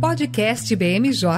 Podcast BMJ.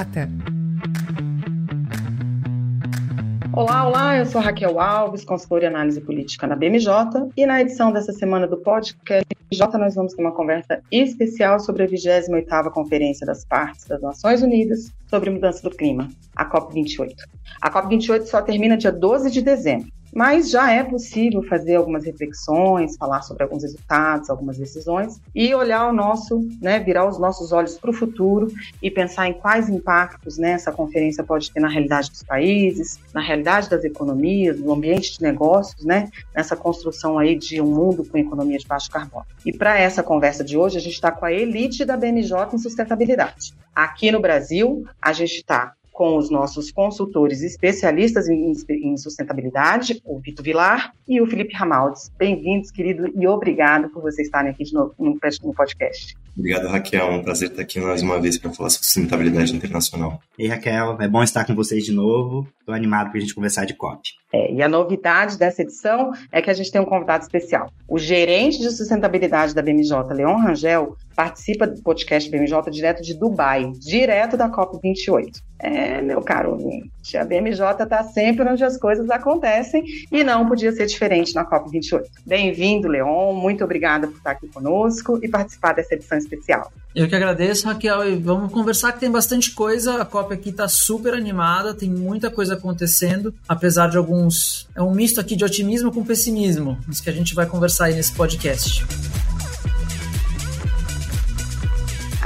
Olá, olá, eu sou Raquel Alves, consultora em análise política na BMJ, e na edição dessa semana do podcast BMJ nós vamos ter uma conversa especial sobre a 28ª Conferência das Partes das Nações Unidas sobre Mudança do Clima, a COP28. A COP28 só termina dia 12 de dezembro, mas já é possível fazer algumas reflexões, falar sobre alguns resultados, algumas decisões e olhar o nosso, né, virar os nossos olhos para o futuro e pensar em quais impactos né, essa conferência pode ter na realidade dos países, na realidade das economias, no ambiente de negócios, né, nessa construção aí de um mundo com economia de baixo carbono. E para essa conversa de hoje, a gente está com a elite da BNJ em sustentabilidade. Aqui no Brasil, a gente está com os nossos consultores especialistas em, em sustentabilidade, o Vitor Vilar e o Felipe Ramaldes. Bem-vindos, querido, e obrigado por vocês estarem aqui de novo no, no podcast. Obrigado, Raquel. É um prazer estar aqui mais uma vez para falar sobre sustentabilidade internacional. Ei, Raquel, é bom estar com vocês de novo. Estou animado para a gente conversar de COP. É, e a novidade dessa edição é que a gente tem um convidado especial. O gerente de sustentabilidade da BMJ, Leon Rangel, participa do podcast BMJ direto de Dubai, direto da COP28. É, meu caro ouvinte, a BMJ está sempre onde as coisas acontecem e não podia ser diferente na COP28. Bem-vindo, Leon, muito obrigada por estar aqui conosco e participar dessa edição especial. Eu que agradeço, Raquel, e vamos conversar que tem bastante coisa, a COP aqui está super animada, tem muita coisa acontecendo, apesar de alguns... É um misto aqui de otimismo com pessimismo, isso que a gente vai conversar aí nesse podcast.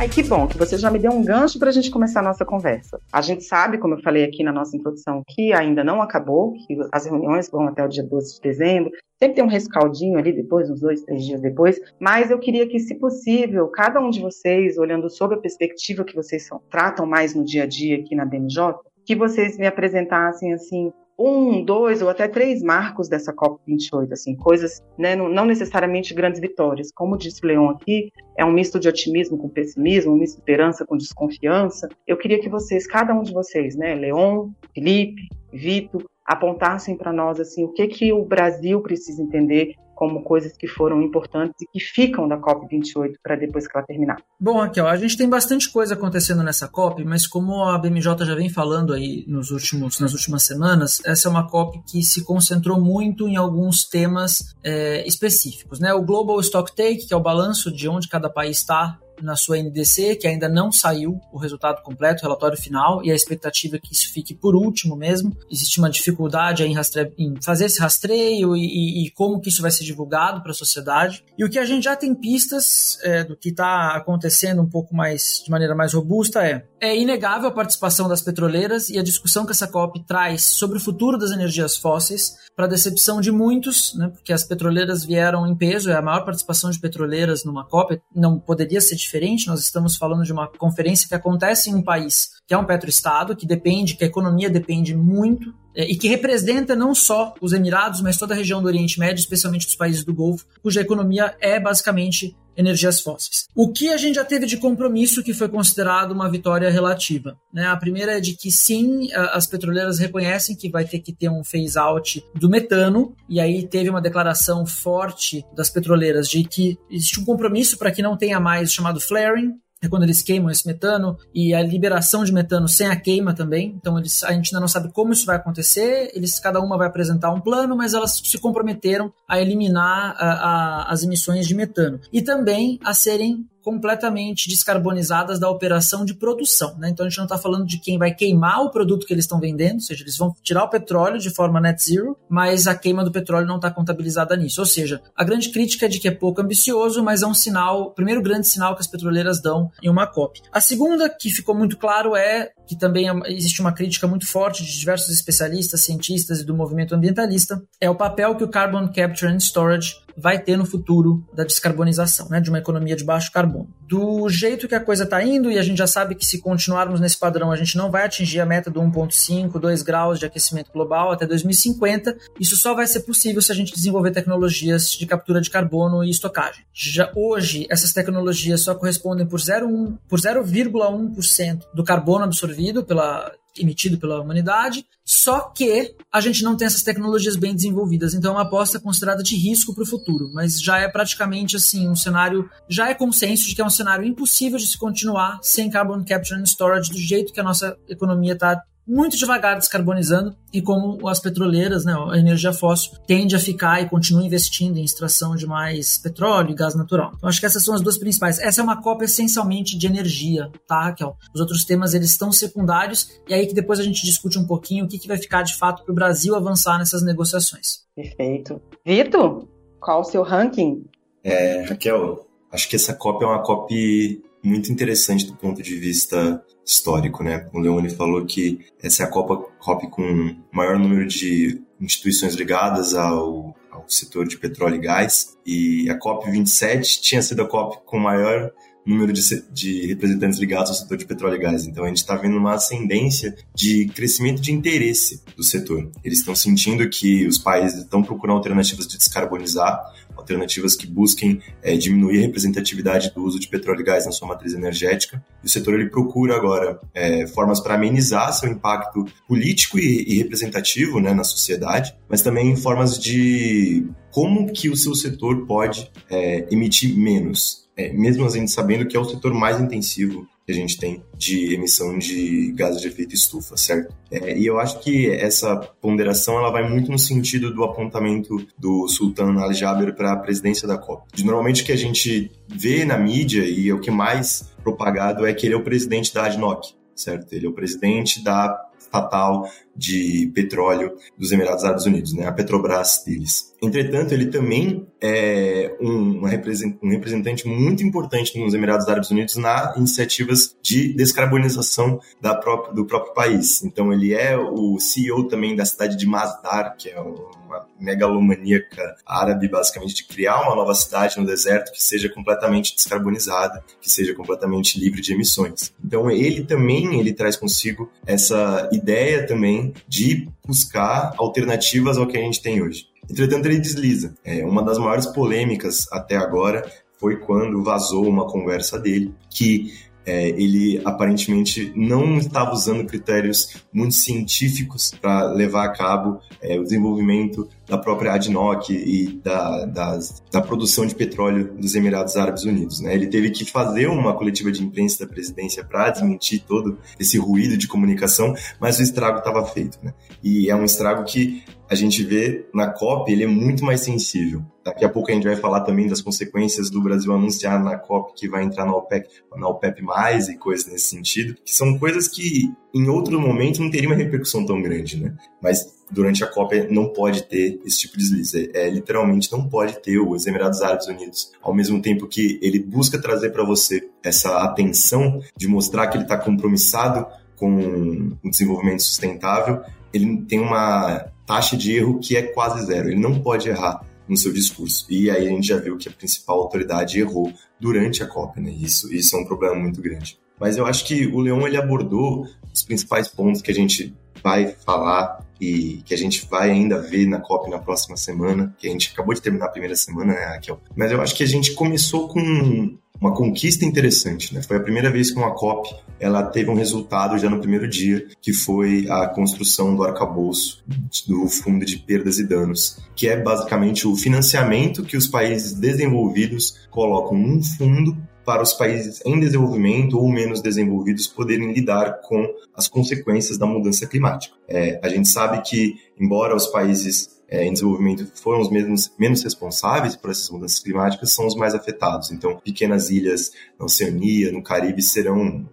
Ai, que bom que você já me deu um gancho para a gente começar a nossa conversa. A gente sabe, como eu falei aqui na nossa introdução, que ainda não acabou, que as reuniões vão até o dia 12 de dezembro. Sempre tem um rescaldinho ali depois, uns dois, três dias depois. Mas eu queria que, se possível, cada um de vocês, olhando sob a perspectiva que vocês são, tratam mais no dia a dia aqui na BMJ, que vocês me apresentassem assim um, dois ou até três marcos dessa COP28, assim, coisas, né, não, necessariamente grandes vitórias. Como disse o Leon aqui, é um misto de otimismo com pessimismo, um misto de esperança com desconfiança. Eu queria que vocês, cada um de vocês, né, Leon, Felipe, Vitor, apontassem para nós assim o que que o Brasil precisa entender como coisas que foram importantes e que ficam da COP28 para depois que ela terminar. Bom, Raquel, a gente tem bastante coisa acontecendo nessa COP, mas como a BMJ já vem falando aí nos últimos, nas últimas semanas, essa é uma COP que se concentrou muito em alguns temas é, específicos. Né? O Global Stock Take, que é o balanço de onde cada país está na sua NDC, que ainda não saiu o resultado completo, o relatório final, e a expectativa é que isso fique por último mesmo. Existe uma dificuldade em, rastre... em fazer esse rastreio e, e, e, como que isso vai ser divulgado para a sociedade. E o que a gente já tem pistas é, do que está acontecendo um pouco mais de maneira mais robusta é é inegável a participação das petroleiras e a discussão que essa COP traz sobre o futuro das energias fósseis, para decepção de muitos, né, porque as petroleiras vieram em peso, é a maior participação de petroleiras numa COP, não poderia ser diferente. Nós estamos falando de uma conferência que acontece em um país que é um petroestado, que depende, que a economia depende muito é, e que representa não só os Emirados, mas toda a região do Oriente Médio, especialmente dos países do Golfo, cuja economia é basicamente energias fósseis. O que a gente já teve de compromisso que foi considerado uma vitória relativa? Né? A primeira é de que sim, as petroleiras reconhecem que vai ter que ter um phase-out do metano, e aí teve uma declaração forte das petroleiras de que existe um compromisso para que não tenha mais chamado flaring, é quando eles queimam esse metano e a liberação de metano sem a queima também. Então eles, a gente ainda não sabe como isso vai acontecer. Eles cada uma vai apresentar um plano, mas elas se comprometeram a eliminar a, a, as emissões de metano e também a serem completamente descarbonizadas da operação de produção. Né? Então a gente não está falando de quem vai queimar o produto que eles estão vendendo, ou seja, eles vão tirar o petróleo de forma net zero, mas a queima do petróleo não está contabilizada nisso. Ou seja, a grande crítica é de que é pouco ambicioso, mas é um sinal, o primeiro grande sinal que as petroleiras dão em uma COP. A segunda, que ficou muito claro, é que também é existe uma crítica muito forte de diversos especialistas, cientistas e do movimento ambientalista, é o papel que o Carbon Capture and Storage vai ter no futuro da descarbonização, né, de uma economia de baixo carbono. Do jeito que a coisa está indo, e a gente já sabe que se continuarmos nesse padrão, a gente não vai atingir a meta do 1,5, 2 graus de aquecimento global até 2050, isso só vai ser possível se a gente desenvolver tecnologias de captura de carbono e estocagem. Já hoje, essas tecnologias só correspondem por 0,1% por 0,1% do carbono absorvido pela emitido pela humanidade, só que a gente não tem essas tecnologias bem desenvolvidas, então é uma aposta considerada de risco para o futuro, mas já é praticamente assim um cenário, já é consenso de que é um cenário impossível de se continuar sem carbon capture and storage do jeito que a nossa economia está muito devagar descarbonizando e como as petroleiras, né, a energia fóssil, tende a ficar e continua investindo em extração de mais petróleo e gás natural. Então, acho que essas são as duas principais. Essa é uma cópia essencialmente de energia, tá, Raquel? Os outros temas, eles estão secundários e aí que depois a gente discute um pouquinho o que, que vai ficar de fato para o Brasil avançar nessas negociações. Perfeito. Vitor, qual o seu ranking? É, Raquel, acho que essa cópia é uma cópia muito interessante do ponto de vista histórico, né? O Leone falou que essa é a Copa COP com maior número de instituições ligadas ao, ao setor de petróleo e gás, e a COP 27 tinha sido a COP com maior número de, de, representantes ligados ao setor de petróleo e gás. Então a gente está vendo uma ascendência de crescimento de interesse do setor. Eles estão sentindo que os países estão procurando alternativas de descarbonizar, alternativas que busquem é, diminuir a representatividade do uso de petróleo e gás na sua matriz energética. E o setor ele procura agora é, formas para amenizar seu impacto político e, e representativo né, na sociedade, mas também formas de como que o seu setor pode é, emitir menos, é, mesmo a gente sabendo que é o setor mais intensivo que a gente tem de emissão de gases de efeito estufa, certo? É, e eu acho que essa ponderação ela vai muito no sentido do apontamento do Sultan Al Jaber para a presidência da COP. De, normalmente o que a gente vê na mídia e é o que mais propagado é que ele é o presidente da ADNOC, certo? Ele é o presidente da estatal de petróleo dos Emirados Árabes Unidos, né, a Petrobras deles. Entretanto, ele também é um, representante muito importante nos Emirados Árabes Unidos na iniciativas de descarbonização própria, do próprio país. Então, ele é o CEO também da cidade de Masdar, que é uma megalomaníaca árabe, basicamente, de criar uma nova cidade no deserto que seja completamente descarbonizada, que seja completamente livre de emissões. Então, ele também ele traz consigo essa ideia também de buscar alternativas ao que a gente tem hoje. Entretanto, ele desliza. É, uma das maiores polêmicas até agora foi quando vazou uma conversa dele que é, ele aparentemente não estava usando critérios muito científicos para levar a cabo é, o desenvolvimento da própria ADNOC e da, da produção de petróleo dos Emirados Árabes Unidos. Né? Ele teve que fazer uma coletiva de imprensa da presidência para desmentir todo esse ruído de comunicação, mas o estrago estava feito. Né? E é um estrago que a gente vê na COP, ele é muito mais sensível. Daqui a pouco a gente vai falar também das consequências do Brasil anunciar na COP que vai entrar na OPEC, na OPEP+, e coisas nesse sentido, que são coisas que em outro momento não teria uma repercussão tão grande, né? Mas durante a COP não pode ter esse tipo de deslize. É, literalmente não pode ter os Emirados Árabes Unidos, ao mesmo tempo que ele busca trazer para você essa atenção de mostrar que ele está compromissado com o desenvolvimento sustentável, ele tem uma taxa de erro que é quase zero. Ele não pode errar no seu discurso. E aí a gente já viu que a principal autoridade errou durante a COP, né? Isso, isso é um problema muito grande. Mas eu acho que o Leon ele abordou os principais pontos que a gente vai falar e que a gente vai ainda ver na COP na próxima semana, que a gente acabou de terminar a primeira semana, né, Raquel? Mas eu acho que a gente começou com uma conquista interessante, né? Foi a primeira vez que uma COP ela teve um resultado já no primeiro dia, que foi a construção do arcabouço do Fundo de Perdas e Danos, que é basicamente o financiamento que os países desenvolvidos colocam num fundo para os países em desenvolvimento ou menos desenvolvidos poderem lidar com as consequências da mudança climática. É, a gente sabe que, embora os países é, em desenvolvimento foram os mesmos, menos responsáveis por essas mudanças climáticas, são os mais afetados. Então, pequenas ilhas na Oceania, no Caribe, serão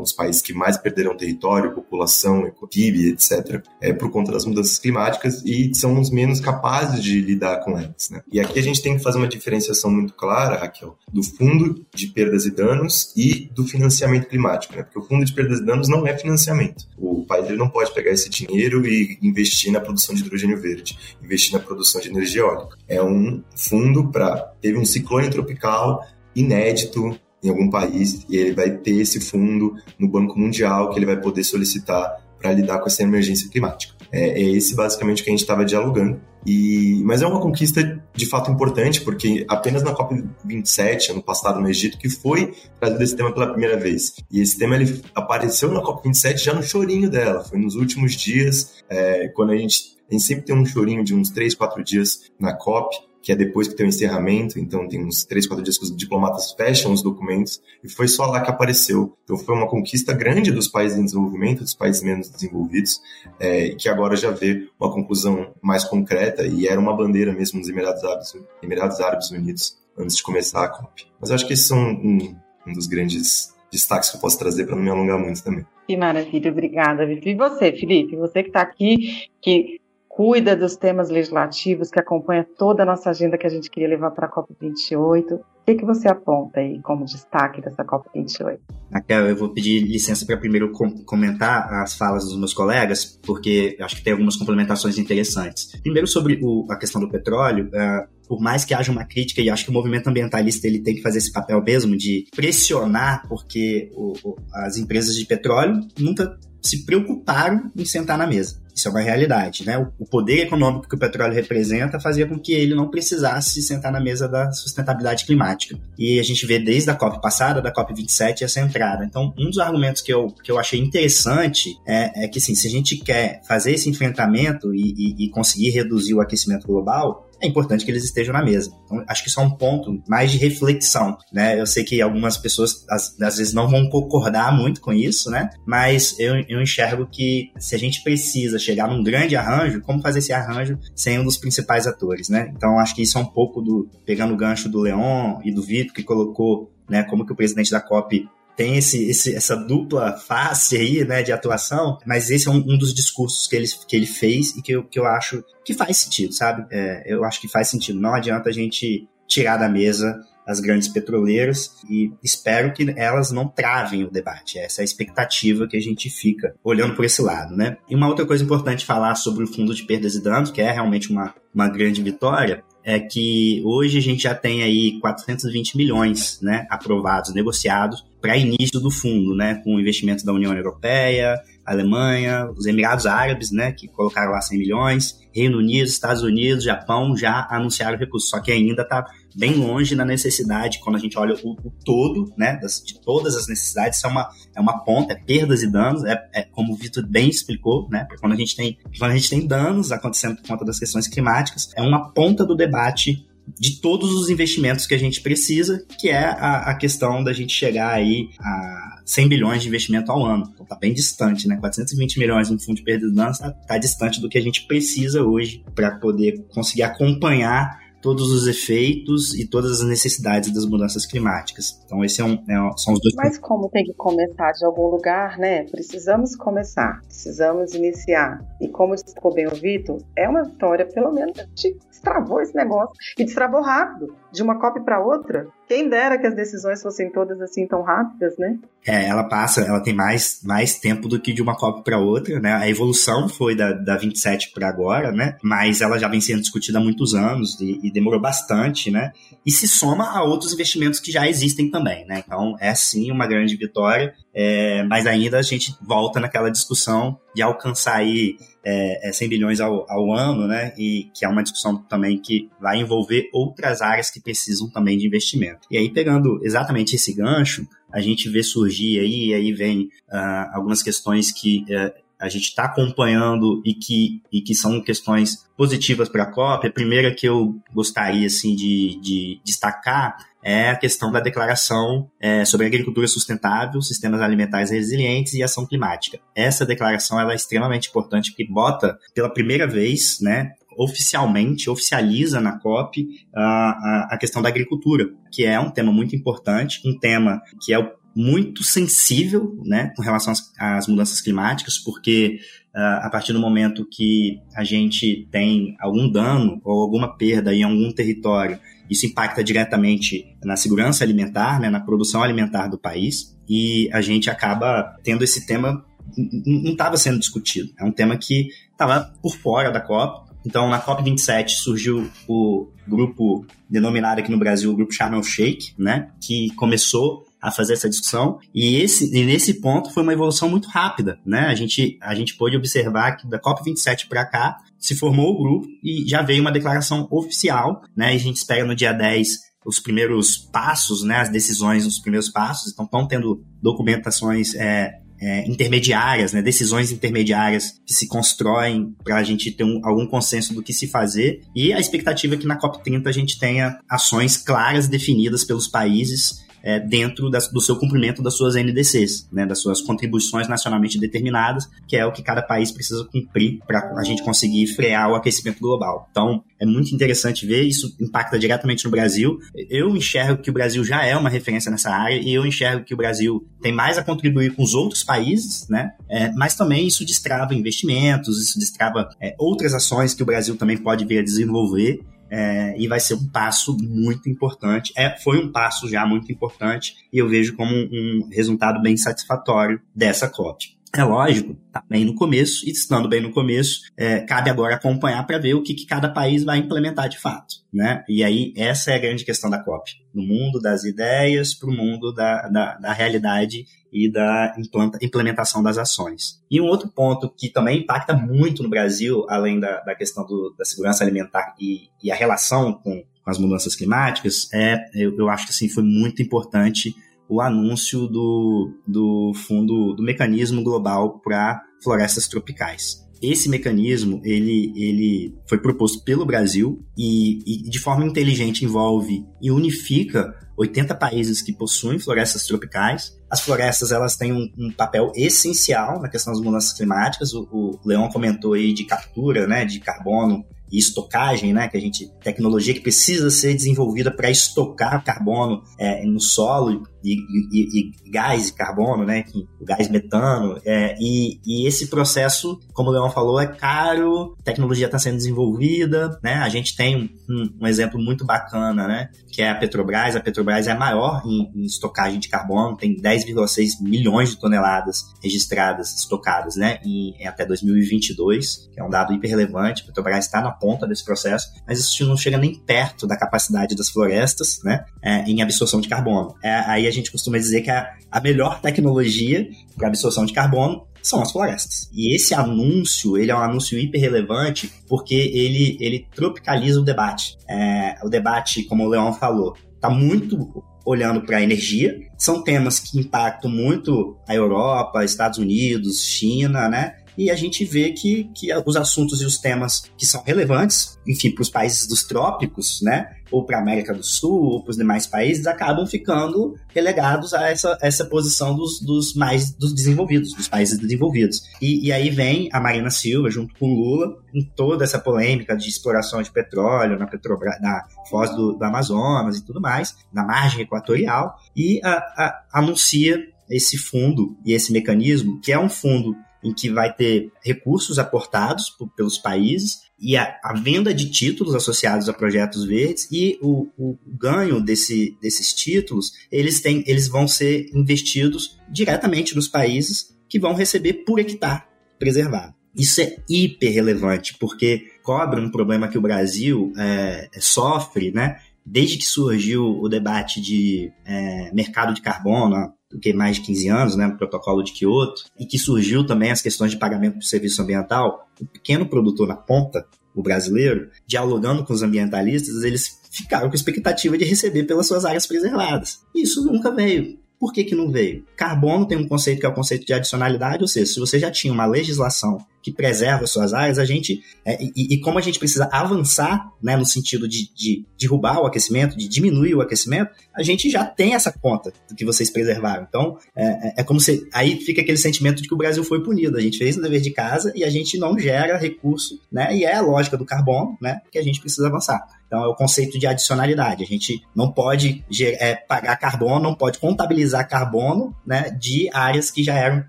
os países que mais perderão território, população, PIB, etc., é, por conta das mudanças climáticas e são os menos capazes de lidar com elas. Né? E aqui a gente tem que fazer uma diferenciação muito clara, Raquel, do fundo de perdas e danos e do financiamento climático, né? porque o fundo de perdas e danos não é financiamento. O país ele não pode pegar esse dinheiro e investir na produção de hidrogênio verde investir na produção de energia eólica. É um fundo para. Teve um ciclone tropical inédito em algum país e ele vai ter esse fundo no Banco Mundial que ele vai poder solicitar para lidar com essa emergência climática. É, é esse basicamente que a gente estava dialogando. E, mas é uma conquista de fato importante, porque apenas na COP27, ano passado no Egito, que foi trazido esse tema pela primeira vez. E esse tema ele apareceu na COP27 já no chorinho dela, foi nos últimos dias, é, quando a gente, a gente sempre tem um chorinho de uns 3, 4 dias na COP, que é depois que tem o encerramento, então tem uns três, quatro dias que os diplomatas fecham os documentos, e foi só lá que apareceu. Então foi uma conquista grande dos países em desenvolvimento, dos países menos desenvolvidos, é, que agora já vê uma conclusão mais concreta, e era uma bandeira mesmo nos Emirados Árabes, Emirados Árabes Unidos, antes de começar a COP. Mas acho que esses são um, um dos grandes destaques que eu posso trazer para não me alongar muito também. Que maravilha, obrigada, E você, Felipe, você que está aqui, que cuida dos temas legislativos, que acompanha toda a nossa agenda que a gente queria levar para a COP28. O que, que você aponta aí como destaque dessa COP28? Raquel, eu vou pedir licença para primeiro com comentar as falas dos meus colegas, porque acho que tem algumas complementações interessantes. Primeiro, sobre o, a questão do petróleo, uh, por mais que haja uma crítica, e acho que o movimento ambientalista ele tem que fazer esse papel mesmo de pressionar, porque o, o, as empresas de petróleo nunca se preocuparam em sentar na mesa. Isso é uma realidade, né? O poder econômico que o petróleo representa fazia com que ele não precisasse sentar na mesa da sustentabilidade climática. E a gente vê desde a COP passada, da COP 27, essa entrada. Então, um dos argumentos que eu, que eu achei interessante é, é que, assim, se a gente quer fazer esse enfrentamento e, e, e conseguir reduzir o aquecimento global, é importante que eles estejam na mesa. Então, acho que isso é um ponto mais de reflexão, né? Eu sei que algumas pessoas às, às vezes não vão concordar muito com isso, né? Mas eu, eu enxergo que se a gente precisa chegar num grande arranjo, como fazer esse arranjo sem um dos principais atores, né? Então, acho que isso é um pouco do pegando o gancho do Leon e do Vitor que colocou, né? Como que o presidente da COP tem esse, esse, essa dupla face aí, né, de atuação, mas esse é um, um, dos discursos que ele, que ele fez e que eu, que eu acho que faz sentido, sabe? É, eu acho que faz sentido. Não adianta a gente tirar da mesa as grandes petroleiras e espero que elas não travem o debate. Essa é a expectativa que a gente fica olhando por esse lado, né? E uma outra coisa importante falar sobre o fundo de perdas e danos, que é realmente uma, uma grande vitória, é que hoje a gente já tem aí 420 milhões né, aprovados, negociados para início do fundo, né, com investimentos da União Europeia, Alemanha, os Emirados Árabes, né, que colocaram lá 100 milhões, Reino Unido, Estados Unidos, Japão já anunciaram recursos, só que ainda está bem longe na necessidade, quando a gente olha o, o todo, né, das, de todas as necessidades, é uma, é uma ponta, é perdas e danos, é, é como o Vitor bem explicou, né, quando a gente tem, quando a gente tem danos acontecendo por conta das questões climáticas, é uma ponta do debate de todos os investimentos que a gente precisa, que é a, a questão da gente chegar aí a 100 bilhões de investimento ao ano. Então tá bem distante, né? 420 milhões no fundo de perda de danos tá, tá distante do que a gente precisa hoje para poder conseguir acompanhar todos os efeitos e todas as necessidades das mudanças climáticas. Então, esse é um, é, são os dois. Mas como tem que começar de algum lugar, né? Precisamos começar, precisamos iniciar. E como ficou bem o Vitor, é uma vitória, pelo menos a gente destravou esse negócio e destravou rápido, de uma COP para outra. Quem dera que as decisões fossem todas assim tão rápidas, né? É, ela passa, ela tem mais, mais tempo do que de uma COP para outra, né? A evolução foi da, da 27 para agora, né? Mas ela já vem sendo discutida há muitos anos e, e, demorou bastante, né? E se soma a outros investimentos que já existem também, né? Então é sim uma grande vitória, é, mas ainda a gente volta naquela discussão de alcançar aí é, 100 é, bilhões ao, ao ano, né? E que é uma discussão também que vai envolver outras áreas que precisam também de investimento. E aí, pegando exatamente esse gancho, a gente vê surgir aí, e aí vem uh, algumas questões que uh, a gente está acompanhando e que, e que são questões positivas para a COP. A primeira que eu gostaria assim, de, de destacar é a questão da declaração é, sobre agricultura sustentável, sistemas alimentares resilientes e ação climática. Essa declaração ela é extremamente importante porque bota pela primeira vez, né, oficialmente, oficializa na COP a, a, a questão da agricultura, que é um tema muito importante, um tema que é muito sensível né, com relação às, às mudanças climáticas, porque uh, a partir do momento que a gente tem algum dano ou alguma perda em algum território, isso impacta diretamente na segurança alimentar, né, na produção alimentar do país, e a gente acaba tendo esse tema não estava sendo discutido. É um tema que estava por fora da COP. Então, na COP27 surgiu o grupo denominado aqui no Brasil o Grupo Sharm Sheikh, né, que começou a fazer essa discussão. E, esse, e nesse ponto foi uma evolução muito rápida, né? A gente, a gente pôde observar que da COP27 para cá se formou o grupo e já veio uma declaração oficial, né? E a gente espera no dia 10 os primeiros passos, né, as decisões os primeiros passos, então estão tendo documentações é, é, intermediárias, né, decisões intermediárias que se constroem para a gente ter um, algum consenso do que se fazer. E a expectativa é que na COP30 a gente tenha ações claras definidas pelos países é, dentro das, do seu cumprimento das suas NDCs, né, das suas contribuições nacionalmente determinadas, que é o que cada país precisa cumprir para a gente conseguir frear o aquecimento global. Então, é muito interessante ver, isso impacta diretamente no Brasil. Eu enxergo que o Brasil já é uma referência nessa área e eu enxergo que o Brasil tem mais a contribuir com os outros países, né? É, mas também isso destrava investimentos, isso destrava é, outras ações que o Brasil também pode vir a desenvolver é, e vai ser um passo muito importante. É, foi um passo já muito importante e eu vejo como um, um resultado bem satisfatório dessa COP. É lógico, tá bem no começo, e estando bem no começo, é, cabe agora acompanhar para ver o que, que, cada país vai implementar de fato. Né? E aí, essa é a grande questão da COP. No mundo das ideias para o mundo da, da, da, realidade e da implementação das ações. E um outro ponto que também impacta muito no Brasil, além da, da questão do, da segurança alimentar e, e a relação com, com, as mudanças climáticas, é, eu, eu acho que assim, foi muito importante o anúncio do, do fundo do mecanismo global para florestas tropicais. Esse mecanismo ele, ele foi proposto pelo Brasil e, e de forma inteligente envolve e unifica 80 países que possuem florestas tropicais. As florestas elas têm um, um papel essencial na questão das mudanças climáticas. O, o Leão comentou aí de captura né, de carbono e estocagem, né, que a gente tecnologia que precisa ser desenvolvida para estocar carbono é, no solo e, e, e, gás de carbono, né, o gás metano, é, e, e, esse processo, como o Leão falou, é caro, tecnologia está sendo desenvolvida, né, a gente tem um, um, exemplo muito bacana, né, que é a Petrobras, a Petrobras é a maior em, em estocagem de carbono, tem 10,6 milhões de toneladas registradas, estocadas, né, em, em até 2022, que é um dado hiper relevante, a Petrobras está na ponta desse processo, mas isso não chega nem perto da capacidade das florestas, né, é, em absorção de carbono. É, aí a gente costuma dizer que a, a melhor tecnologia para absorção de carbono são as florestas. E esse anúncio, ele é um anúncio hiper relevante porque ele, ele tropicaliza o debate. É, o debate, como o Leão falou, está muito olhando para a energia. São temas que impactam muito a Europa, Estados Unidos, China, né? E a gente vê que, que os assuntos e os temas que são relevantes, enfim, para os países dos trópicos, né, ou para a América do Sul, ou para os demais países, acabam ficando relegados a essa, essa posição dos, dos mais dos desenvolvidos, dos países desenvolvidos. E, e aí vem a Marina Silva, junto com Lula, em toda essa polêmica de exploração de petróleo na, Petrobras, na foz do, do Amazonas e tudo mais, na margem equatorial, e a, a, anuncia esse fundo e esse mecanismo, que é um fundo em que vai ter recursos aportados por, pelos países e a, a, venda de títulos associados a projetos verdes e o, o ganho desse, desses títulos, eles, têm, eles vão ser investidos diretamente nos países que vão receber por hectare preservado. Isso é hiper relevante, porque cobre um problema que o Brasil é, sofre, né? Desde que surgiu o debate de é, mercado de carbono, que mais de 15 anos, né, no protocolo de Kyoto, e que surgiu também as questões de pagamento por serviço ambiental, o pequeno produtor na ponta, o brasileiro, dialogando com os ambientalistas, eles ficaram com expectativa de receber pelas suas áreas preservadas. E isso nunca veio. Por que, que não veio? Carbono tem um conceito que é o conceito de adicionalidade, ou seja, se você já tinha uma legislação que preserva suas áreas, a gente. É, e, e, como a gente precisa avançar né, no sentido de, de, derrubar o aquecimento, de diminuir o aquecimento, a gente já tem essa conta do que vocês preservaram. Então, é, é, é como se. Aí fica aquele sentimento de que o Brasil foi punido. A gente fez o dever de casa e a gente não gera recurso, né? E é a lógica do carbono, né? Que a gente precisa avançar. Então, é o conceito de adicionalidade. A gente não pode é, pagar carbono, não pode contabilizar carbono né, de áreas que já eram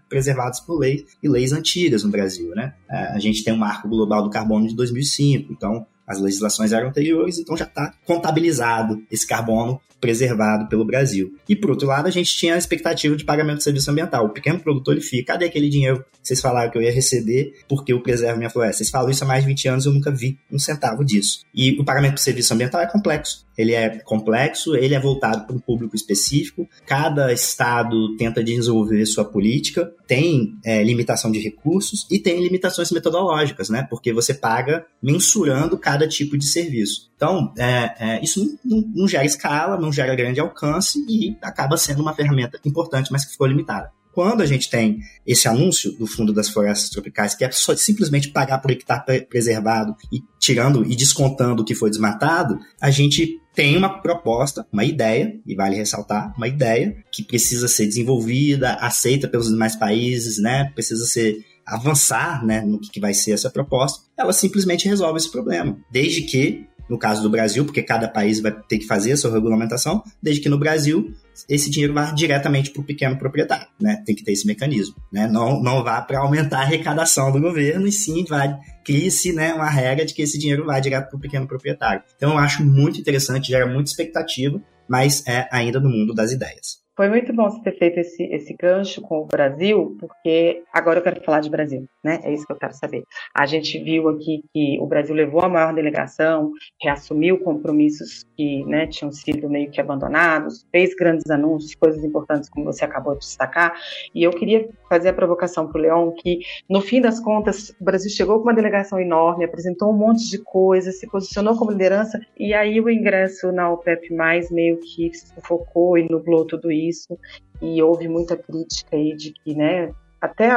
preservadas por leis e leis antigas no Brasil. Né? É, a gente tem um marco global do carbono de 2005, então As legislações eram anteriores, então já está contabilizado esse carbono preservado pelo Brasil. E por outro lado, a gente tinha a expectativa de pagamento de serviço ambiental. O pequeno produtor ele fica, cadê aquele dinheiro que vocês falaram que eu ia receber porque eu preservo minha floresta? Vocês falam isso há mais de 20 anos, eu nunca vi um centavo disso. E o pagamento de serviço ambiental é complexo. Ele é complexo, ele é voltado para um público específico. Cada estado tenta desenvolver sua política, tem é, limitação de recursos e tem limitações metodológicas, né? Porque você paga mensurando cada tipo de serviço. Então, é, é, isso não, não, gera escala, não gera grande alcance e acaba sendo uma ferramenta importante, mas que ficou limitada. Quando a gente tem esse anúncio do Fundo das Florestas Tropicais, que é só simplesmente pagar por hectare preservado e tirando e descontando o que foi desmatado, a gente tem uma proposta, uma ideia, e vale ressaltar, uma ideia que precisa ser desenvolvida, aceita pelos demais países, né? Precisa ser avançar, né, no que vai ser essa proposta. Ela simplesmente resolve esse problema, desde que no caso do Brasil, porque cada país vai ter que fazer a sua regulamentação, desde que no Brasil esse dinheiro vá diretamente para o pequeno proprietário, né? Tem que ter esse mecanismo, né? Não, não vá para aumentar a arrecadação do governo e sim vai crie-se né, uma regra de que esse dinheiro vai direto para o pequeno proprietário. Então eu acho muito interessante, gera muita expectativa, mas é ainda no mundo das ideias. Foi muito bom você ter feito esse, esse gancho com o Brasil, porque agora eu quero falar de Brasil, né? É isso que eu quero saber. A gente viu aqui que o Brasil levou a maior delegação, reassumiu compromissos que né, tinham sido meio que abandonados, fez grandes anúncios, coisas importantes, como você acabou de destacar. E eu queria fazer a provocação para o Leão que, no fim das contas, o Brasil chegou com uma delegação enorme, apresentou um monte de coisas, se posicionou como liderança, e aí o ingresso na OPEP, meio que sufocou e nublou tudo isso isso e houve muita crítica aí de que, né, até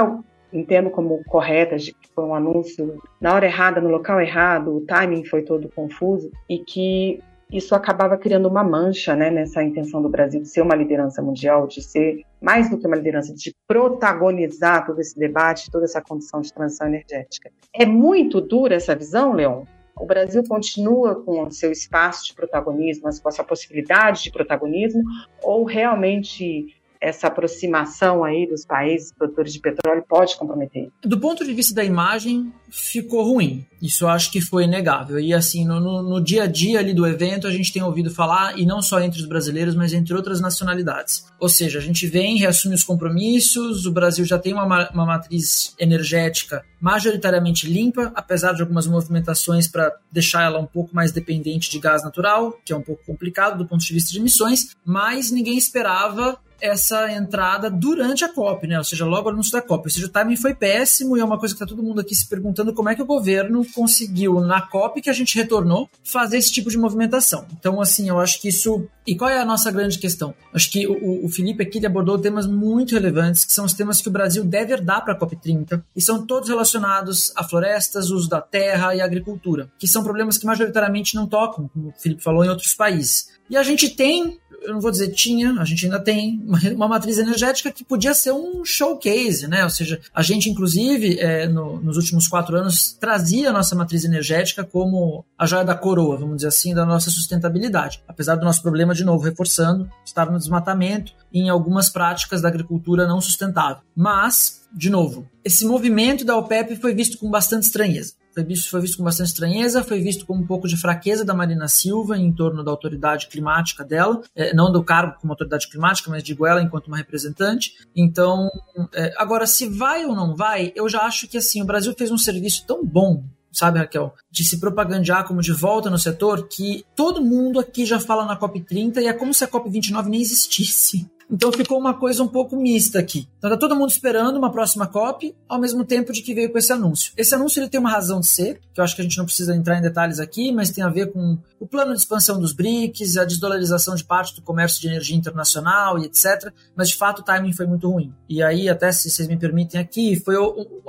entendo como correta, de que foi um anúncio na hora errada, no local errado, o timing foi todo confuso e que isso acabava criando uma mancha né, nessa intenção do Brasil de ser uma liderança mundial, de ser mais do que uma liderança, de protagonizar todo esse debate, toda essa condição de transição energética. É muito dura essa visão, Leon? O Brasil continua com seu espaço de protagonismo, com a sua possibilidade de protagonismo, ou realmente essa aproximação aí dos países produtores de petróleo pode comprometer? Do ponto de vista da imagem, ficou ruim. Isso eu acho que foi inegável. E assim, no, no, dia a dia ali do evento, a gente tem ouvido falar, e não só entre os brasileiros, mas entre outras nacionalidades. Ou seja, a gente vem, reassume os compromissos, o Brasil já tem uma, uma matriz energética majoritariamente limpa, apesar de algumas movimentações para deixar ela um pouco mais dependente de gás natural, que é um pouco complicado do ponto de vista de emissões, mas ninguém esperava essa entrada durante a COP, né? Ou seja, logo no anúncio da COP. Ou seja, o timing foi péssimo e é uma coisa que está todo mundo aqui se perguntando como é que o governo conseguiu, na COP que a gente retornou, fazer esse tipo de movimentação. Então, assim, eu acho que isso. E qual é a nossa grande questão? Acho que o, o Felipe aqui abordou temas muito relevantes, que são os temas que o Brasil deve herdar para a COP30, e são todos relacionados a florestas, uso da terra e agricultura, que são problemas que majoritariamente não tocam, como o Felipe falou, em outros países. E a gente tem eu não vou dizer tinha, a gente ainda tem uma, matriz energética que podia ser um showcase, né? Ou seja, a gente, inclusive, é, no, nos últimos quatro anos, trazia a nossa matriz energética como a joia da coroa, vamos dizer assim, da nossa sustentabilidade. Apesar do nosso problema, de novo, reforçando, estar no desmatamento e em algumas práticas da agricultura não sustentável. Mas, de novo, esse movimento da OPEP foi visto com bastante estranheza foi visto, foi visto com bastante estranheza, foi visto com um pouco de fraqueza da Marina Silva em torno da autoridade climática dela, é, não do cargo como autoridade climática, mas digo ela enquanto uma representante. Então, é, agora, se vai ou não vai, eu já acho que assim, o Brasil fez um serviço tão bom sabe, Raquel? De se propagandear como de volta no setor, que todo mundo aqui já fala na COP30 e é como se a COP29 nem existisse. Então ficou uma coisa um pouco mista aqui. Então tá todo mundo esperando uma próxima COP, ao mesmo tempo de que veio com esse anúncio. Esse anúncio ele tem uma razão de ser, que eu acho que a gente não precisa entrar em detalhes aqui, mas tem a ver com o plano de expansão dos BRICS, a desdolarização de parte do comércio de energia internacional e etc. Mas de fato o timing foi muito ruim. E aí, até se vocês me permitem aqui, foi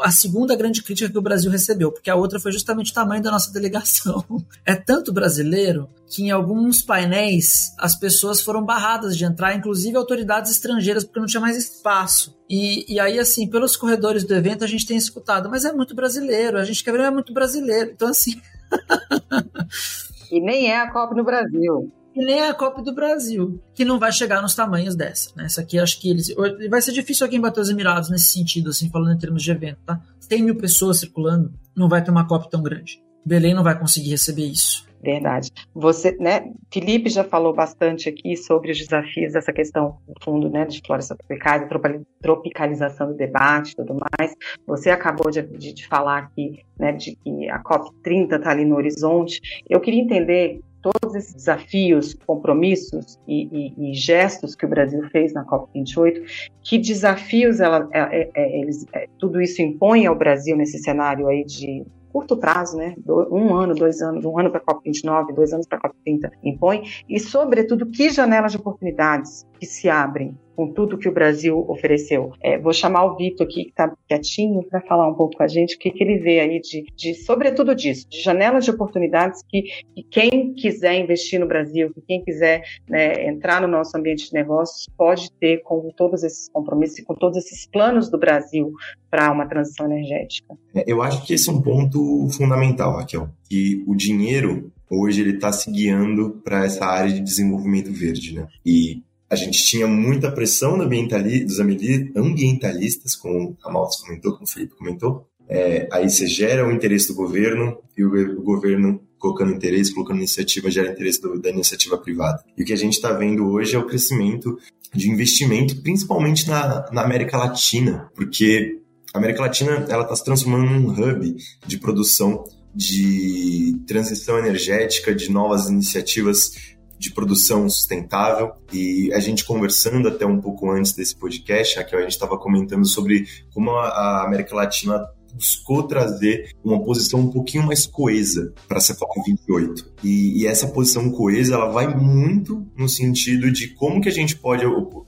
a segunda grande crítica que o Brasil recebeu, porque a outra foi justamente o tamanho da nossa delegação. É tanto brasileiro que em alguns painéis as pessoas foram barradas de entrar, inclusive autoridades estrangeiras, porque não tinha mais espaço. E, e aí, assim, pelos corredores do evento a gente tem escutado, mas é muito brasileiro, a gente quer ver, é muito brasileiro. Então, assim. e nem é a Copa no Brasil. E nem é a Copa do Brasil, que não vai chegar nos tamanhos dessa. Né? Essa aqui acho que eles. Vai ser difícil alguém bater os Emirados nesse sentido, assim, falando em termos de evento, tá? Tem mil pessoas circulando, não vai ter uma Copa tão grande. Belém não vai conseguir receber isso. Verdade. Você, né, Felipe já falou bastante aqui sobre os desafios dessa questão, no fundo, né, de florestas tropicais, tropicalização do debate e tudo mais. Você acabou de, de, de falar aqui, né, de que a COP30 está ali no horizonte. Eu queria entender todos esses desafios, compromissos e, e, e, gestos que o Brasil fez na COP28, que desafios ela, é, é, é, eles, é, tudo isso impõe ao Brasil nesse cenário aí de curto prazo, né? Um ano, dois anos, um ano para a COP29, dois anos para a COP30 impõe, e, sobretudo, que janelas de oportunidades que se abrem com tudo que o Brasil ofereceu. É, vou chamar o Vitor aqui, que está quietinho, para falar um pouco com a gente o que, que ele vê aí de, de, sobretudo disso, de janelas de oportunidades que, que quem quiser investir no Brasil, que quem quiser né, entrar no nosso ambiente de negócios, pode ter com todos esses compromissos e com todos esses planos do Brasil para uma transição energética. É, eu acho que esse é um ponto fundamental, Raquel, que o dinheiro hoje ele está se guiando para essa área de desenvolvimento verde, né? E a gente tinha muita pressão dos ambientalistas, como a Malta comentou, como o Felipe comentou. É, aí você gera o interesse do governo e o, o governo colocando interesse, colocando iniciativa, gera interesse do, da iniciativa privada. E o que a gente está vendo hoje é o crescimento de investimento, principalmente na, na América Latina, porque a América Latina ela está se transformando num hub de produção de transição energética, de novas iniciativas de produção sustentável. E a gente conversando até um pouco antes desse podcast, aqui a gente estava comentando sobre como a América Latina buscou trazer uma posição um pouquinho mais coesa para essa COP28. E, e, essa posição coesa, ela vai muito no sentido de como que a gente pode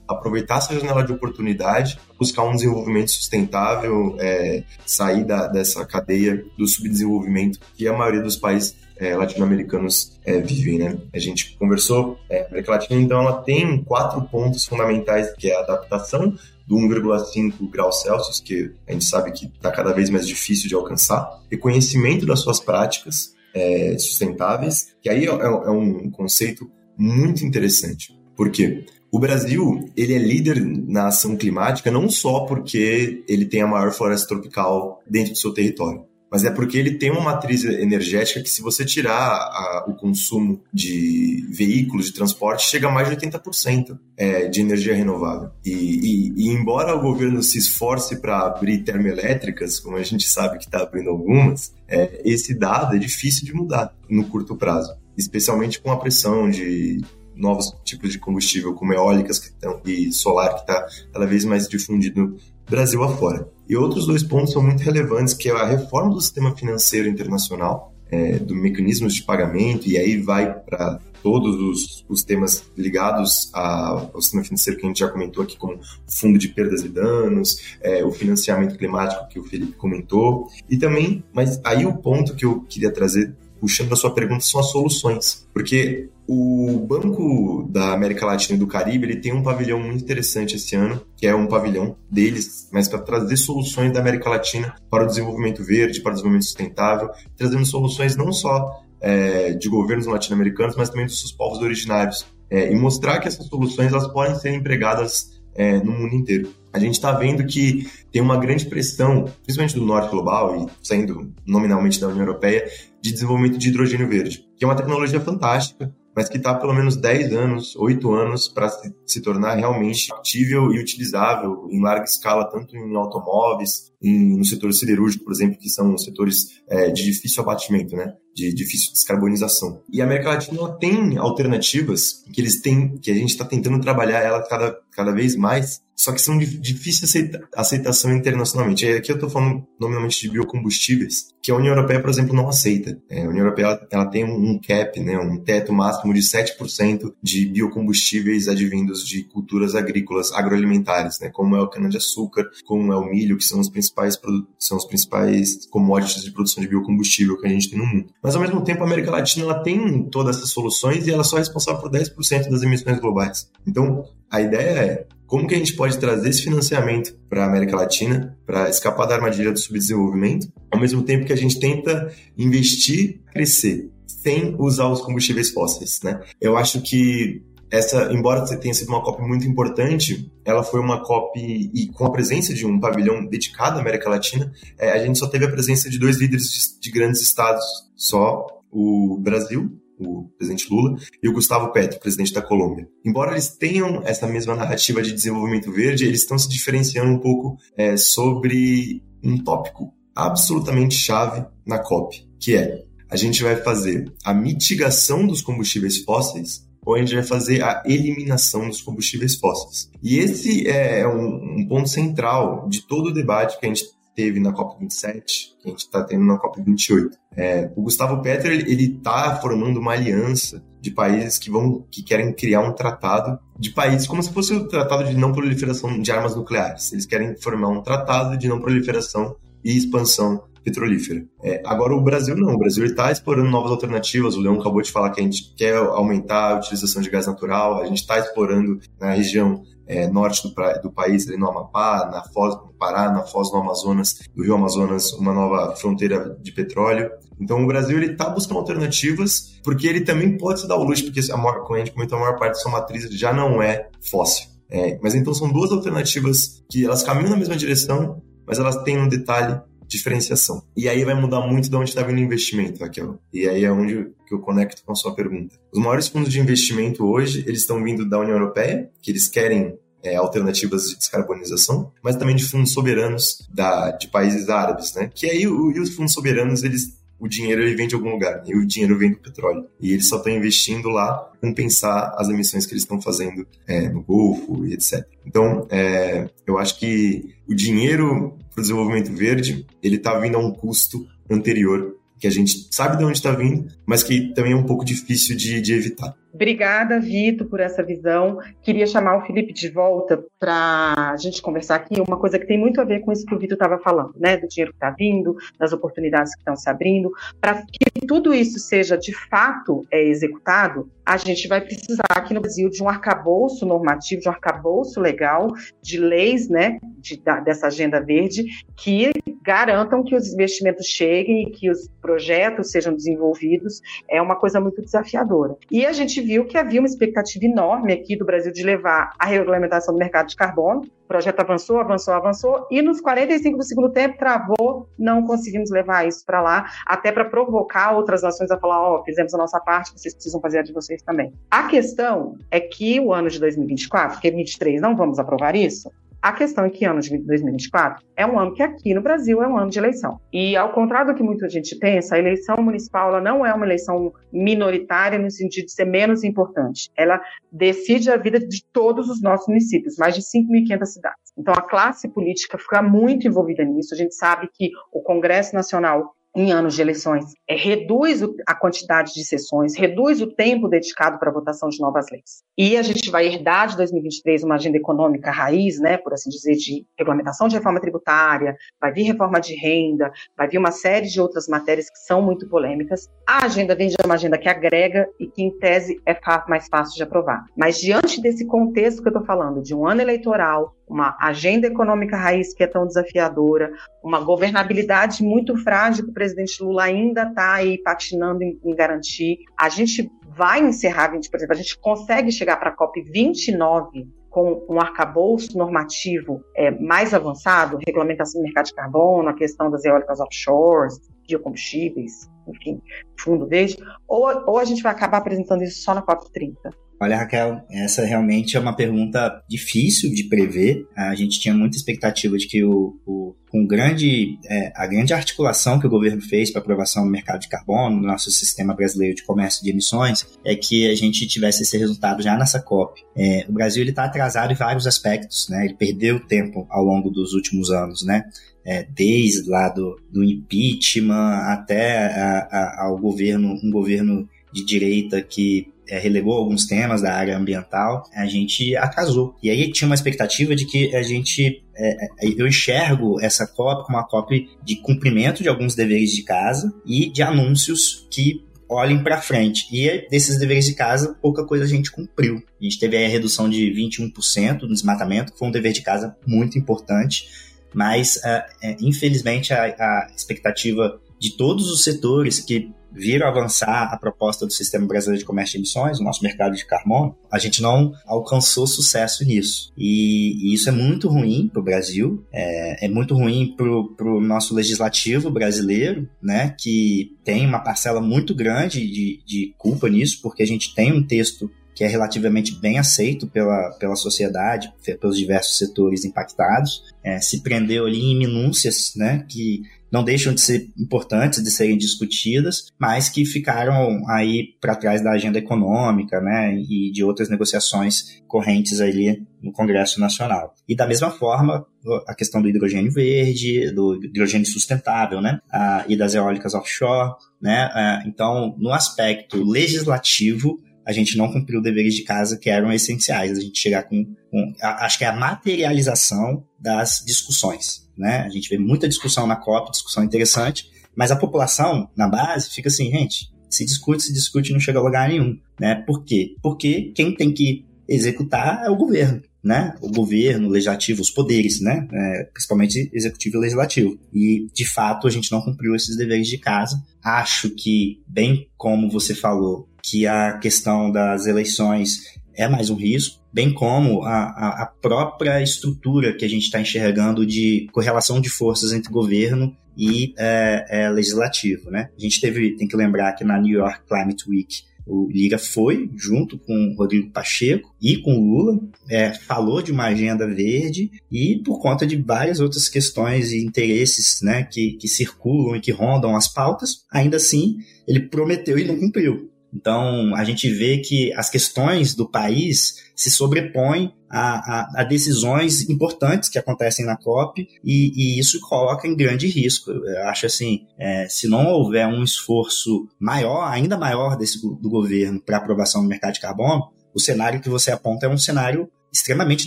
aproveitar essa janela de oportunidade, buscar um desenvolvimento sustentável, é, sair da, dessa cadeia do subdesenvolvimento que a maioria dos países é, latino-americanos é, vivem, né? A gente conversou, é, a América Latina, então, ela tem quatro pontos fundamentais, que é a adaptação do 1,5 graus Celsius, que a gente sabe que está cada vez mais difícil de alcançar, reconhecimento das suas práticas é, sustentáveis, que aí é, é um conceito muito interessante. Por quê? O Brasil, ele é líder na ação climática não só porque ele tem a maior floresta tropical dentro do seu território, mas é porque ele tem uma matriz energética que, se você tirar a, o consumo de veículos, de transporte, chega a mais de 80% é, de energia renovável. E, e, e, embora o governo se esforce para abrir termoelétricas, como a gente sabe que está abrindo algumas, é, esse dado é difícil de mudar no curto prazo, especialmente com a pressão de novos tipos de combustível, como eólicas que estão, e solar, que está cada vez mais difundido Brasil afora. E outros dois pontos são muito relevantes, que é a reforma do sistema financeiro internacional, é, do mecanismos de pagamento, e aí vai para todos os, os, temas ligados a, ao sistema financeiro que a gente já comentou aqui, como o fundo de perdas e danos, é, o financiamento climático que o Felipe comentou, e também, mas aí o ponto que eu queria trazer puxando a sua pergunta, são as soluções. Porque o Banco da América Latina e do Caribe ele tem um pavilhão muito interessante esse ano, que é um pavilhão deles, mas para trazer soluções da América Latina para o desenvolvimento verde, para o desenvolvimento sustentável, trazendo soluções não só é, de governos latino-americanos, mas também dos seus povos originários. É, e mostrar que essas soluções elas podem ser empregadas é, no mundo inteiro. A gente está vendo que tem uma grande pressão, principalmente do norte global e saindo nominalmente da União Europeia, de desenvolvimento de hidrogênio verde, que é uma tecnologia fantástica, mas que está pelo menos 10 anos, 8 anos para se, se, tornar realmente factível e utilizável em larga escala, tanto em automóveis, em, no setor siderúrgico, por exemplo, que são setores é, de difícil abatimento, né? De difícil descarbonização. E a América Latina tem alternativas que eles têm, que a gente está tentando trabalhar ela cada, cada vez mais, só que são de difícil aceita, aceitação internacionalmente. E aqui eu estou falando nominalmente de biocombustíveis, que a União Europeia, por exemplo, não aceita. É, a União Europeia ela, ela tem um cap, né, um teto máximo de 7% de biocombustíveis advindos de culturas agrícolas agroalimentares, né, como é o cana-de-açúcar, como é o milho, que são os principais são os principais commodities de produção de biocombustível que a gente tem no mundo. Mas ao mesmo tempo a América Latina ela tem todas essas soluções e ela só é responsável por 10% das emissões globais. Então, a ideia é como que a gente pode trazer esse financiamento para a América Latina para escapar da armadilha do subdesenvolvimento, ao mesmo tempo que a gente tenta investir, crescer, sem usar os combustíveis fósseis, né? Eu acho que essa, embora tenha sido uma COP muito importante, ela foi uma COP e com a presença de um pavilhão dedicado à América Latina, é, a gente só teve a presença de dois líderes de, de grandes estados, só o Brasil o presidente Lula, e o Gustavo Petro, presidente da Colômbia. Embora eles tenham essa mesma narrativa de desenvolvimento verde, eles estão se diferenciando um pouco é, sobre um tópico absolutamente chave na COP, que é a gente vai fazer a mitigação dos combustíveis fósseis ou a gente vai fazer a eliminação dos combustíveis fósseis. E esse é um, um ponto central de todo o debate que a gente teve na COP27, que a gente está tendo na COP28. É, o Gustavo Petro ele está formando uma aliança de países que vão que querem criar um tratado de países como se fosse o tratado de não proliferação de armas nucleares. Eles querem formar um tratado de não proliferação e expansão petrolífera. É, agora o Brasil não, o Brasil está explorando novas alternativas. O Leão acabou de falar que a gente quer aumentar a utilização de gás natural, a gente está explorando na região é, norte do, do, país, ali no Amapá, na Foz, no Pará, na Foz do Amazonas, do Rio Amazonas, uma nova fronteira de petróleo. Então o Brasil está buscando alternativas, porque ele também pode se dar o luxo, porque a maior, como a gente comentou, a maior parte da sua matriz já não é fóssil. É, mas então são duas alternativas que elas caminham na mesma direção, mas elas têm um detalhe diferenciação. E aí vai mudar muito de onde está vindo o investimento, Raquel. E aí é onde que eu conecto com a sua pergunta. Os maiores fundos de investimento hoje, eles estão vindo da União Europeia, que eles querem é, alternativas de descarbonização, mas também de fundos soberanos da, de países árabes, né? Que aí o, e os fundos soberanos, eles o dinheiro ele vem de algum lugar, e o dinheiro vem do petróleo. E eles só estão investindo lá compensar as emissões que eles estão fazendo é, no Golfo e etc. Então, é, eu acho que o dinheiro o desenvolvimento verde, ele está vindo a um custo anterior, que a gente sabe de onde está vindo, mas que também é um pouco difícil de, de evitar. Obrigada, Vitor, por essa visão. Queria chamar o Felipe de volta para a gente conversar aqui uma coisa que tem muito a ver com isso que o Vitor estava falando, né? Do dinheiro que está vindo, das oportunidades que estão se abrindo. Para que tudo isso seja de fato é, executado, a gente vai precisar aqui no Brasil de um arcabouço normativo, de um arcabouço legal, de leis, né? De, da, dessa agenda verde, que garantam que os investimentos cheguem e que os projetos sejam desenvolvidos. É uma coisa muito desafiadora. E a gente viu que havia uma expectativa enorme aqui do Brasil de levar a regulamentação do mercado de carbono. O projeto avançou, avançou, avançou, e nos 45 do segundo tempo travou, não conseguimos levar isso para lá, até para provocar outras nações a falar: ó, oh, fizemos a nossa parte, vocês precisam fazer a de vocês também. A questão é que o ano de 2024, que é 23, não vamos aprovar isso, a questão é que ano de 2024 é um ano que aqui no Brasil é um ano de eleição. E ao contrário do que muita gente pensa, a eleição municipal ela não é uma eleição minoritária no sentido de ser menos importante. Ela decide a vida de todos os nossos municípios, mais de 5.500 cidades. Então a classe política fica muito envolvida nisso. A gente sabe que o Congresso Nacional em anos de eleições, é, reduz a quantidade de sessões, reduz o tempo dedicado para a votação de novas leis. E a gente vai herdar de 2023 uma agenda econômica raiz, né, por assim dizer, de regulamentação de reforma tributária, vai vir reforma de renda, vai vir uma série de outras matérias que são muito polêmicas. A agenda vem de uma agenda que agrega e que, em tese, é mais fácil de aprovar. Mas diante desse contexto que eu estou falando, de um ano eleitoral, uma agenda econômica raiz que é tão desafiadora, uma governabilidade muito frágil que o presidente Lula ainda está aí patinando em, em, garantir. A gente vai encerrar, por exemplo, a gente consegue chegar para a COP 29 com um arcabouço normativo é, mais avançado, regulamentação do mercado de carbono, a questão das eólicas offshores, biocombustíveis, enfim, fundo verde, ou, ou a gente vai acabar apresentando isso só na COP 30. Olha, Raquel, essa realmente é uma pergunta difícil de prever. A gente tinha muita expectativa de que o, o com grande, é, a grande articulação que o governo fez para aprovação do mercado de carbono, no nosso sistema brasileiro de comércio de emissões, é que a gente tivesse esse resultado já nessa COP. É, o Brasil está atrasado em vários aspectos, né? ele perdeu tempo ao longo dos últimos anos, né? É, desde lá do, do impeachment até a, a, ao governo, um governo de direita que é, relegou alguns temas da área ambiental, a gente atrasou. E aí tinha uma expectativa de que a gente. É, é eu enxergo essa COP como uma COP de cumprimento de alguns deveres de casa e de anúncios que olhem para frente. E desses deveres de casa, pouca coisa a gente cumpriu. A gente teve a redução de 21% no desmatamento, que foi um dever de casa muito importante, mas uh, é, infelizmente a, a expectativa de todos os setores que viram avançar a proposta do Sistema Brasileiro de Comércio de Emissões, o nosso mercado de carbono, a gente não alcançou sucesso nisso. E, e isso é muito ruim para o Brasil, é, é, muito ruim para o nosso legislativo brasileiro, né, que tem uma parcela muito grande de, de culpa nisso, porque a gente tem um texto que é relativamente bem aceito pela, pela sociedade, pelos diversos setores impactados, é, se prendeu ali em minúcias, né, que não deixam de ser importantes de serem discutidas, mas que ficaram aí para trás da agenda econômica, né, e de outras negociações correntes ali no Congresso Nacional. E da mesma forma, a questão do hidrogênio verde, do hidrogênio sustentável, né, e das eólicas offshore, né, a, então, no aspecto legislativo, a gente não cumpriu deveres de casa que eram essenciais. A gente chegar com, com a, acho que é a materialização das discussões, né? A gente vê muita discussão na COP, discussão interessante, mas a população na base fica assim, gente, se discute, se discute, não chega a lugar nenhum, né? Por quê? Porque quem tem que executar é o governo, né? O governo, o legislativo, os poderes, né? É, principalmente executivo e legislativo. E, de fato, a gente não cumpriu esses deveres de casa. Acho que, bem como você falou, que a questão das eleições é mais um risco, bem como a, a própria estrutura que a gente está enxergando de correlação de forças entre governo e é, é, legislativo. Né? A gente teve, tem que lembrar que na New York Climate Week o Lira foi junto com Rodrigo Pacheco e com Lula, é, falou de uma agenda verde e por conta de várias outras questões e interesses né, que, que circulam e que rondam as pautas, ainda assim ele prometeu e não cumpriu. Então, a gente vê que as questões do país se sobrepõem a, a, a decisões importantes que acontecem na COP e, e, isso coloca em grande risco. Eu acho assim, é, se não houver um esforço maior, ainda maior desse, do governo para aprovação do mercado de carbono, o cenário que você aponta é um cenário extremamente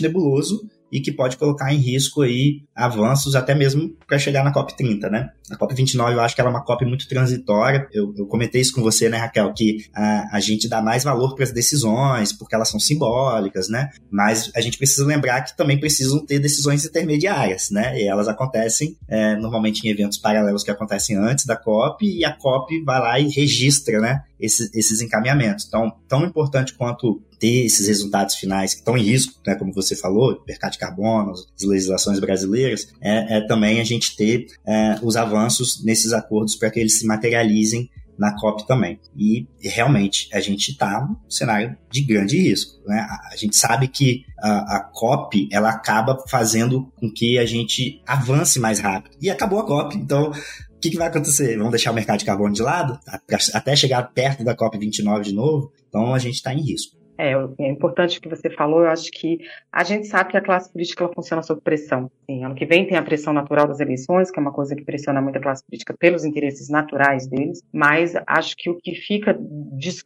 nebuloso e que pode colocar em risco aí avanços até mesmo para chegar na COP30, né? A COP29 eu acho que ela é uma COP muito transitória. Eu, eu comentei isso com você, né, Raquel, que a, a gente dá mais valor para as decisões porque elas são simbólicas, né? Mas a gente precisa lembrar que também precisam ter decisões intermediárias, né? E elas acontecem é, normalmente em eventos paralelos que acontecem antes da COP e a COP vai lá e registra, né? Esses, esses encaminhamentos. Então, tão importante quanto ter esses resultados finais que estão em risco, né, como você falou, mercado de carbono, as legislações brasileiras, é, é também a gente ter é, os avanços nesses acordos para que eles se materializem na COP também. E realmente a gente está num cenário de grande risco. Né? A, gente sabe que a, a, COP ela acaba fazendo com que a gente avance mais rápido. E acabou a COP, então que, que vai acontecer? Vamos deixar o mercado de carbono de lado até chegar perto da COP 29 de novo? Então a gente está em risco. É, é importante o que você falou. Eu acho que a gente sabe que a classe política ela funciona sob pressão. Sim, ano que vem tem a pressão natural das eleições, que é uma coisa que pressiona muito a classe política pelos interesses naturais deles. Mas acho que o que fica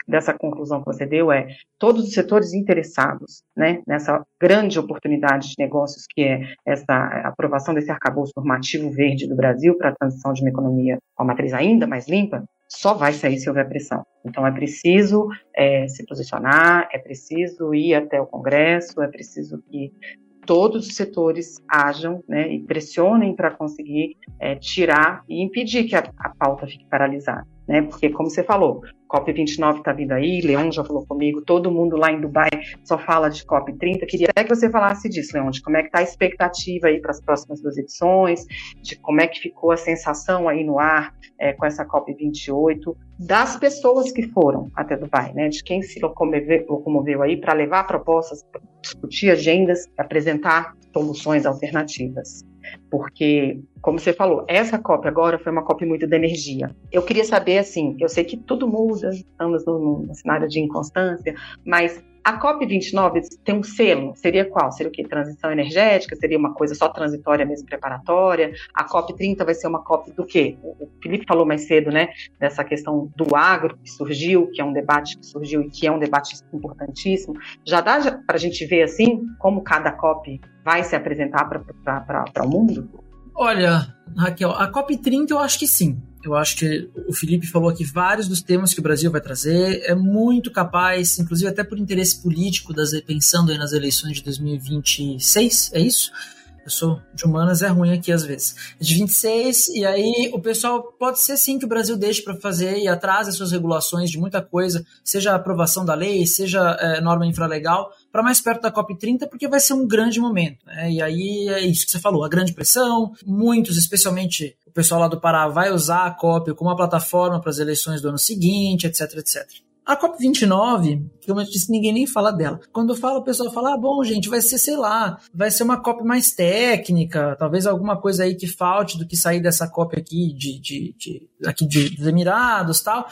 dessa conclusão que você deu é todos os setores interessados, né, nessa grande oportunidade de negócios que é essa aprovação desse arcabouço normativo verde do Brasil para a transição de uma economia com a matriz ainda mais limpa, só vai sair se houver pressão. Então é preciso é, se posicionar, é preciso ir até o Congresso, é preciso que todos os setores ajam né, e pressionem para conseguir é, tirar e impedir que a, a pauta fique paralisada. Né, porque, como você falou, COP29 está vindo aí, Leon já falou comigo, todo mundo lá em Dubai só fala de COP30. Queria até que você falasse disso, Leon, de como é que está a expectativa aí para as próximas duas edições, de como é que ficou a sensação aí no ar é, com essa COP28, das pessoas que foram até Dubai, né, de quem se locomoveu, locomoveu aí para levar propostas, discutir agendas, apresentar soluções alternativas porque, como você falou, essa COP agora foi uma COP muito da energia. Eu queria saber, assim, eu sei que tudo muda, estamos no cenário de inconstância, mas a COP29 tem um selo, seria qual? Seria o quê? Transição energética? Seria uma coisa só transitória mesmo, preparatória? A COP30 vai ser uma COP do quê? O Felipe falou mais cedo, né, dessa questão do agro que surgiu, que é um debate que surgiu e que é um debate importantíssimo. Já dá para a gente ver, assim, como cada COP vai se apresentar para o mundo? Olha, Raquel, a COP30 eu acho que sim. Eu acho que o Felipe falou aqui vários dos temas que o Brasil vai trazer. É muito capaz, inclusive até por interesse político, das, pensando nas eleições de 2026, é isso? Eu sou de humanas, é ruim aqui às vezes. De 26, e aí o pessoal pode ser sim que o Brasil deixe para fazer e atrase as suas regulações de muita coisa, seja a aprovação da lei, seja é, norma infralegal, para mais perto da COP30, porque vai ser um grande momento. Né? E aí é isso que você falou, a grande pressão, muitos, especialmente pessoal lá do Pará, vai usar a COP como uma plataforma para as eleições do ano seguinte, etc, etc. A COP29, que como eu disse, ninguém nem fala dela. Quando fala, o pessoal fala: ah, bom, gente, vai ser, sei lá, vai ser uma COP mais técnica, talvez alguma coisa aí que falte do que sair dessa COP aqui de, de, de aqui de, dos Emirados tal.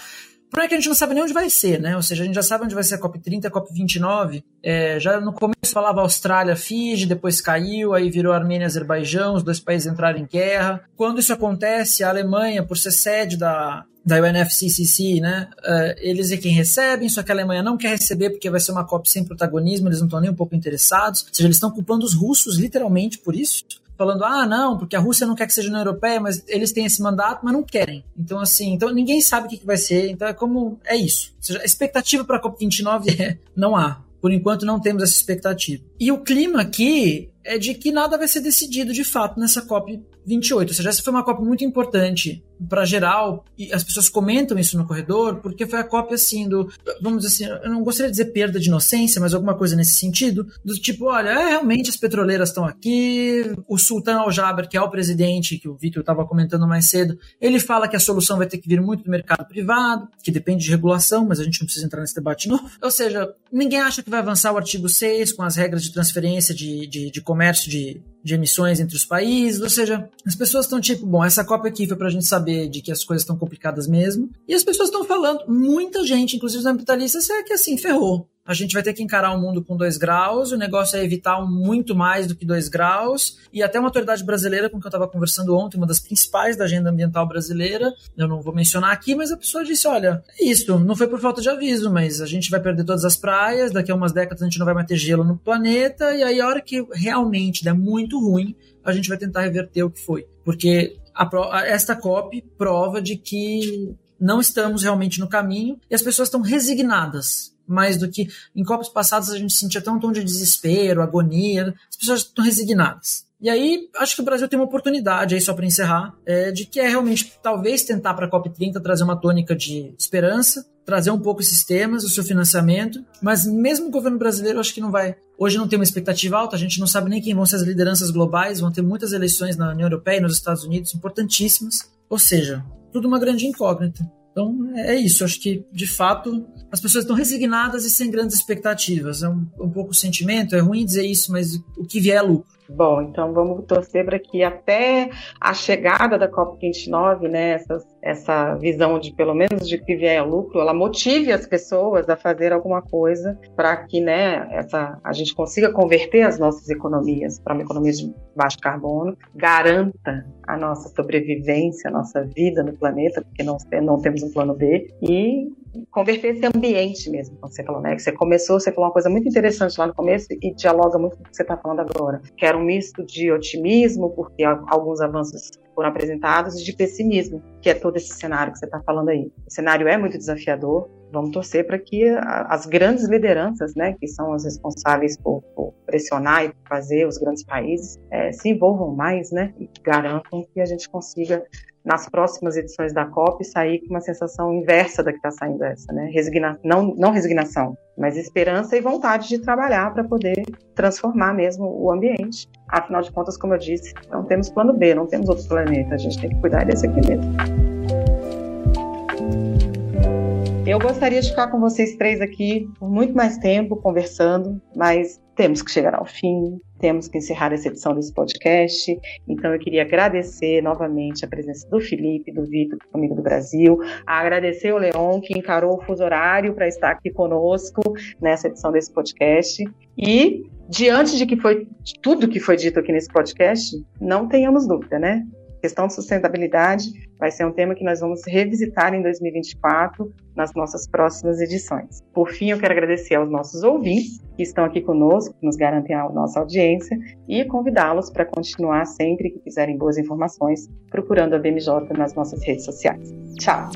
Por é que a gente não sabe nem onde vai ser, né? Ou seja, a gente já sabe onde vai ser a COP30, a COP29. É, já no começo falava Austrália, Fiji, depois caiu, aí virou Armênia e Azerbaijão, os dois países entraram em guerra. Quando isso acontece, a Alemanha, por ser sede da, da UNFCCC, né? Uh, eles é quem recebem, só que a Alemanha não quer receber porque vai ser uma COP sem protagonismo, eles não estão nem um pouco interessados. Ou seja, eles estão culpando os russos literalmente por isso. Falando, ah, não, porque a Rússia não quer que seja União Europeia, mas eles têm esse mandato, mas não querem. Então, assim, então ninguém sabe o que, que vai ser. Então é como. É isso. Ou seja, a expectativa para a COP29 é não há. Por enquanto não temos essa expectativa. E o clima aqui é de que nada vai ser decidido de fato nessa COP 28. Ou seja, essa foi uma COP muito importante para geral, e as pessoas comentam isso no corredor, porque foi a COP assim do, vamos dizer assim, eu não gostaria de dizer perda de inocência, mas alguma coisa nesse sentido, do tipo, olha, é, realmente as petroleiras estão aqui, o Sultan Al-Jaber, que é o presidente, que o Vitor estava comentando mais cedo, ele fala que a solução vai ter que vir muito do mercado privado, que depende de regulação, mas a gente não precisa entrar nesse debate novo. Ou seja, ninguém acha que vai avançar o artigo 6 com as regras de transferência de, de, de comércio de de emissões entre os países, ou seja, as pessoas estão tipo, bom, essa COP aqui foi pra gente saber de que as coisas estão complicadas mesmo, e as pessoas estão falando, muita gente, inclusive os ambientalistas, é que assim, ferrou. A gente vai ter que encarar o mundo com dois graus, o negócio é evitar muito mais do que dois graus, e até uma autoridade brasileira com que eu estava conversando ontem, uma das principais da agenda ambiental brasileira, eu não vou mencionar aqui, mas a pessoa disse, olha, é isso, não foi por falta de aviso, mas a gente vai perder todas as praias, daqui a umas décadas a gente não vai mais ter gelo no planeta, e aí a hora que realmente der muito ruim, a gente vai tentar reverter o que foi. Porque a, esta COP prova de que não estamos realmente no caminho e as pessoas estão resignadas mais do que em copos passados a gente sentia até um tom de desespero, agonia, as pessoas estão resignadas. E aí, acho que o Brasil tem uma oportunidade, aí só para encerrar, é, de que é realmente talvez tentar para a COP30 trazer uma tônica de esperança, trazer um pouco esses temas, o seu financiamento, mas mesmo o governo brasileiro acho que não vai. Hoje não tem uma expectativa alta, a gente não sabe nem quem vão ser as lideranças globais, vão ter muitas eleições na União Europeia e nos Estados Unidos importantíssimas, ou seja, tudo uma grande incógnita. Então é isso, acho que de fato as pessoas estão resignadas e sem grandes expectativas. É um, um pouco o sentimento, é ruim dizer isso, mas o que vier é lucro. Bom, então vamos torcer para que até a chegada da COP29, né, essa, essa visão de pelo menos de que vier lucro, ela motive as pessoas a fazer alguma coisa para que né, essa, a gente consiga converter as nossas economias para uma economia de baixo carbono, garanta a nossa sobrevivência, a nossa vida no planeta, porque não, não temos um plano B, e converter esse ambiente mesmo, como você falou, né? Você começou, você falou uma coisa muito interessante lá no começo e dialoga muito com o que você está falando agora, que era um misto de otimismo, porque alguns avanços foram apresentados, e de pessimismo, que é todo esse cenário que você está falando aí. O cenário é muito desafiador, vamos torcer para que as grandes lideranças, né, que são as responsáveis por, por pressionar e fazer os grandes países, é, se envolvam mais, né, e garantam que a gente consiga nas próximas edições da COP sair com uma sensação inversa da que está saindo essa, né? Resigna não, não resignação, mas esperança e vontade de trabalhar para poder transformar mesmo o ambiente. Afinal de contas, como eu disse, não temos plano B, não temos outro planeta, a gente tem que cuidar desse aqui mesmo. Eu gostaria de ficar com vocês três aqui por muito mais tempo conversando, mas temos que chegar ao fim, temos que encerrar essa edição desse podcast. Então eu queria agradecer novamente a presença do Felipe, do Vitor, comigo do Brasil, agradecer o Leon que encarou o fuso horário para estar aqui conosco nessa edição desse podcast e diante de que foi de tudo que foi dito aqui nesse podcast, não tenhamos dúvida, né? Questão de sustentabilidade vai ser um tema que nós vamos revisitar em 2024 nas nossas próximas edições. Por fim, eu quero agradecer aos nossos ouvintes que estão aqui conosco, que nos garantem a nossa audiência e convidá-los para continuar sempre que quiserem boas informações procurando a BMJ nas nossas redes sociais. Tchau!